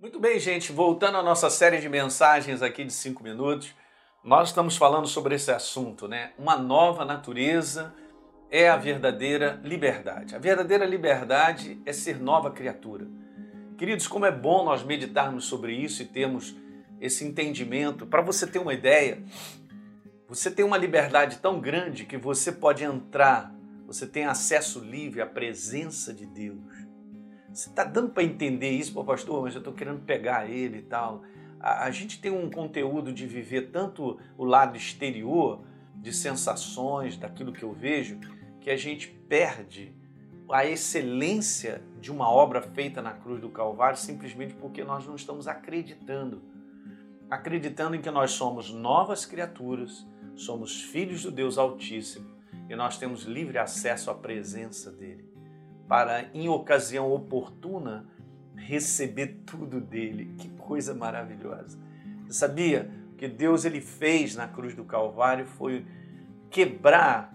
Muito bem, gente. Voltando à nossa série de mensagens aqui de cinco minutos, nós estamos falando sobre esse assunto, né? Uma nova natureza é a verdadeira liberdade. A verdadeira liberdade é ser nova criatura. Queridos, como é bom nós meditarmos sobre isso e termos esse entendimento. Para você ter uma ideia, você tem uma liberdade tão grande que você pode entrar, você tem acesso livre à presença de Deus. Você está dando para entender isso, pô, pastor, mas eu estou querendo pegar ele e tal. A, a, gente tem um conteúdo de viver tanto o lado exterior, de sensações, daquilo que eu vejo, que a gente perde a excelência de uma obra feita na cruz do Calvário simplesmente porque nós não estamos acreditando. Acreditando em que nós somos novas criaturas, somos filhos do Deus Altíssimo e nós temos livre acesso à presença dele para, em ocasião oportuna, receber tudo dele. Que coisa maravilhosa. Você sabia que Deus ele fez na cruz do Calvário foi quebrar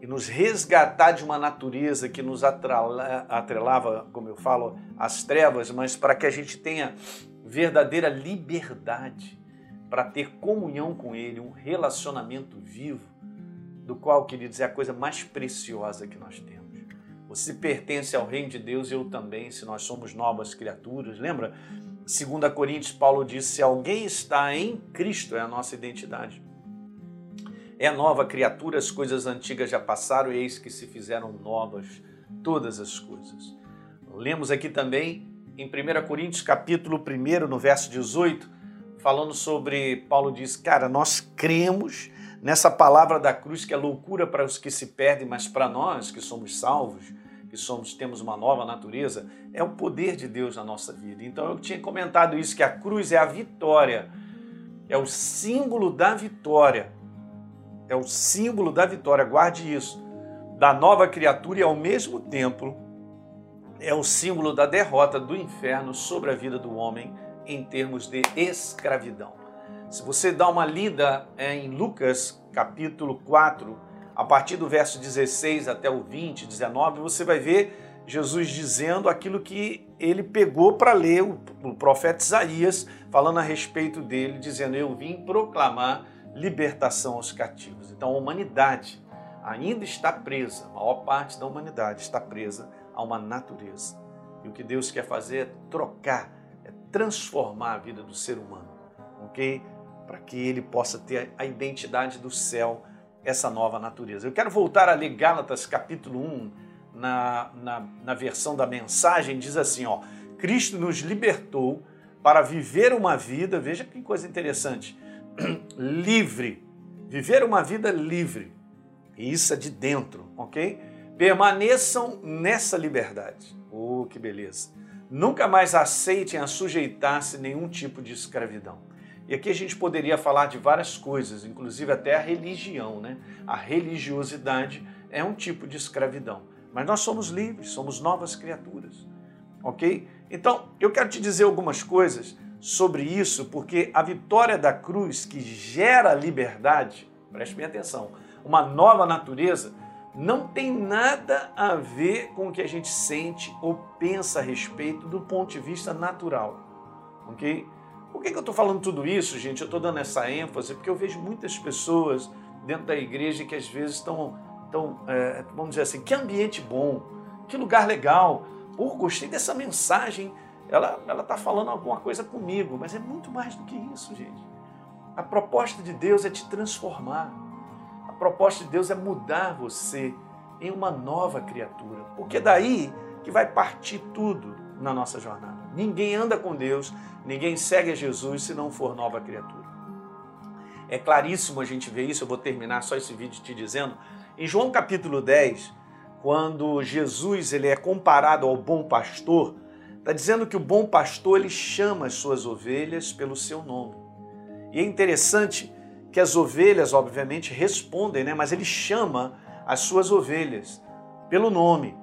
e nos resgatar de uma natureza que nos atrelava, como eu falo, às trevas, mas para que a gente tenha verdadeira liberdade para ter comunhão com Ele, um relacionamento vivo, do qual, queridos, é a coisa mais preciosa que nós temos. Você pertence ao reino de Deus eu também, se nós somos novas criaturas. Lembra? 2 Coríntios, Paulo diz: se alguém está em Cristo, é a nossa identidade. É nova criatura, as coisas antigas já passaram, eis que se fizeram novas todas as coisas. Lemos aqui também em 1 Coríntios, capítulo 1, no verso 18, falando sobre, Paulo diz, cara, nós cremos nessa palavra da cruz que é loucura para os que se perdem, mas para nós que somos salvos, que somos temos uma nova natureza, é o poder de Deus na nossa vida. Então eu tinha comentado isso que a cruz é a vitória. É o símbolo da vitória. É o símbolo da vitória, guarde isso. Da nova criatura e ao mesmo tempo é o símbolo da derrota do inferno sobre a vida do homem em termos de escravidão. Se você dá uma lida é, em Lucas capítulo 4, a partir do verso 16 até o 20, 19, você vai ver Jesus dizendo aquilo que ele pegou para ler o, profeta Isaías, falando a respeito dele, dizendo: Eu vim proclamar libertação aos cativos. Então a humanidade ainda está presa, a maior parte da humanidade está presa a uma natureza. E o que Deus quer fazer é trocar, é transformar a vida do ser humano, ok? para que ele possa ter a identidade do céu, essa nova natureza. Eu quero voltar a ler Gálatas capítulo 1, na, na, na versão da mensagem, diz assim: ó, Cristo nos libertou para viver uma vida, veja que coisa interessante, livre, viver uma vida livre. E isso é de dentro, ok? Permaneçam nessa liberdade. Oh, que beleza! Nunca mais aceitem a sujeitar-se nenhum tipo de escravidão. E aqui a gente poderia falar de várias coisas, inclusive até a religião, né? A religiosidade é um tipo de escravidão. Mas nós somos livres, somos novas criaturas, ok? Então, eu quero te dizer algumas coisas sobre isso, porque a vitória da cruz que gera liberdade, preste bem atenção, uma nova natureza, não tem nada a ver com o que a gente sente ou pensa a respeito do ponto de vista natural, ok? Por que, que eu estou falando tudo isso, gente? Eu estou dando essa ênfase porque eu vejo muitas pessoas dentro da igreja que às vezes estão, estão é, vamos dizer assim, que ambiente bom, que lugar legal. Pô, gostei dessa mensagem. Ela está falando alguma coisa comigo, mas é muito mais do que isso, gente. A proposta de Deus é te transformar. A proposta de Deus é mudar você em uma nova criatura. Porque daí que vai partir tudo na nossa jornada. Ninguém anda com Deus, ninguém segue a Jesus se não for nova criatura. É claríssimo a gente ver isso, eu vou terminar só esse vídeo te dizendo. Em João capítulo 10, quando Jesus ele é comparado ao bom pastor, está dizendo que o bom pastor ele chama as suas ovelhas pelo seu nome. E é interessante que as ovelhas, obviamente, respondem, né? mas ele chama as suas ovelhas pelo nome.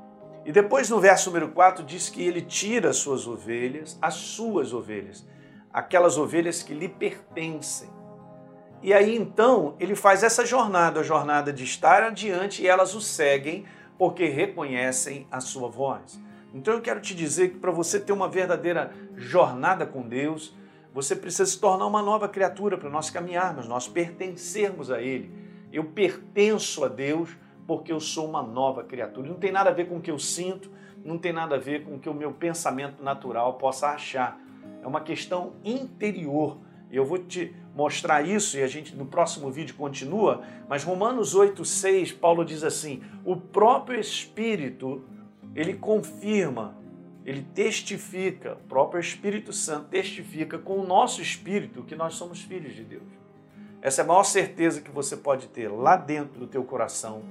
E depois no verso número 4 diz que ele tira as suas ovelhas, as suas ovelhas, aquelas ovelhas que lhe pertencem. E aí então ele faz essa jornada, a jornada de estar adiante e elas o seguem porque reconhecem a sua voz. Então eu quero te dizer que para você ter uma verdadeira jornada com Deus, você precisa se tornar uma nova criatura para nós caminharmos, nós pertencermos a Ele. Eu pertenço a Deus porque eu sou uma nova criatura. Não tem nada a ver com o que eu sinto, não tem nada a ver com o que o meu pensamento natural possa achar. É uma questão interior. Eu vou te mostrar isso e a gente no próximo vídeo continua, mas Romanos 8:6, Paulo diz assim: "O próprio Espírito, ele confirma, ele testifica, o próprio Espírito Santo testifica com o nosso espírito que nós somos filhos de Deus." Essa é a maior certeza que você pode ter lá dentro do teu coração,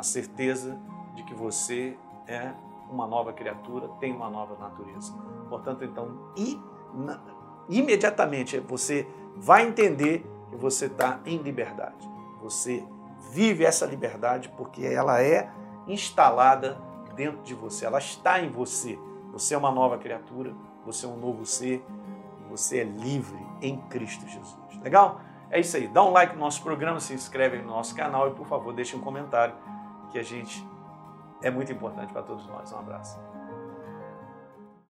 a certeza de que você é uma nova criatura, tem uma nova natureza. Portanto, então, imediatamente você vai entender que você está em liberdade. Você vive essa liberdade porque ela é instalada dentro de você, ela está em você. Você é uma nova criatura, você é um novo ser, você é livre em Cristo Jesus. Legal? É isso aí. Dá um like no nosso programa, se inscreve no nosso canal e, por favor, deixe um comentário que a gente é muito importante para todos nós. Um abraço.